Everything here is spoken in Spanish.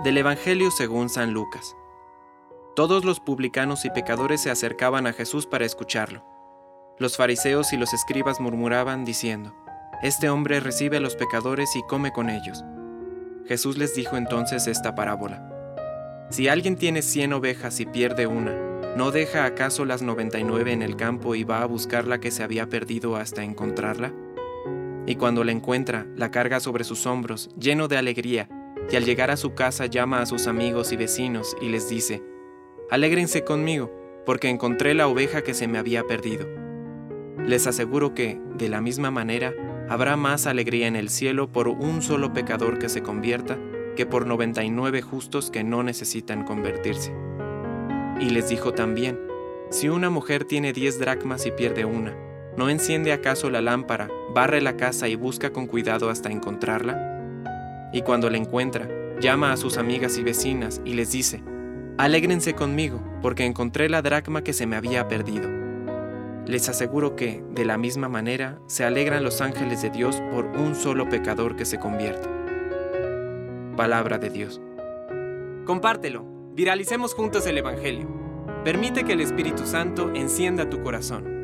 Del Evangelio según San Lucas. Todos los publicanos y pecadores se acercaban a Jesús para escucharlo. Los fariseos y los escribas murmuraban diciendo, Este hombre recibe a los pecadores y come con ellos. Jesús les dijo entonces esta parábola. Si alguien tiene cien ovejas y pierde una, ¿no deja acaso las noventa y nueve en el campo y va a buscar la que se había perdido hasta encontrarla? Y cuando la encuentra, la carga sobre sus hombros, lleno de alegría, y al llegar a su casa llama a sus amigos y vecinos y les dice, Alégrense conmigo, porque encontré la oveja que se me había perdido. Les aseguro que, de la misma manera, habrá más alegría en el cielo por un solo pecador que se convierta que por 99 justos que no necesitan convertirse. Y les dijo también, si una mujer tiene 10 dracmas y pierde una, ¿no enciende acaso la lámpara, barre la casa y busca con cuidado hasta encontrarla? Y cuando la encuentra, llama a sus amigas y vecinas y les dice, Alégrense conmigo, porque encontré la dracma que se me había perdido. Les aseguro que, de la misma manera, se alegran los ángeles de Dios por un solo pecador que se convierte. Palabra de Dios. Compártelo, viralicemos juntos el Evangelio. Permite que el Espíritu Santo encienda tu corazón.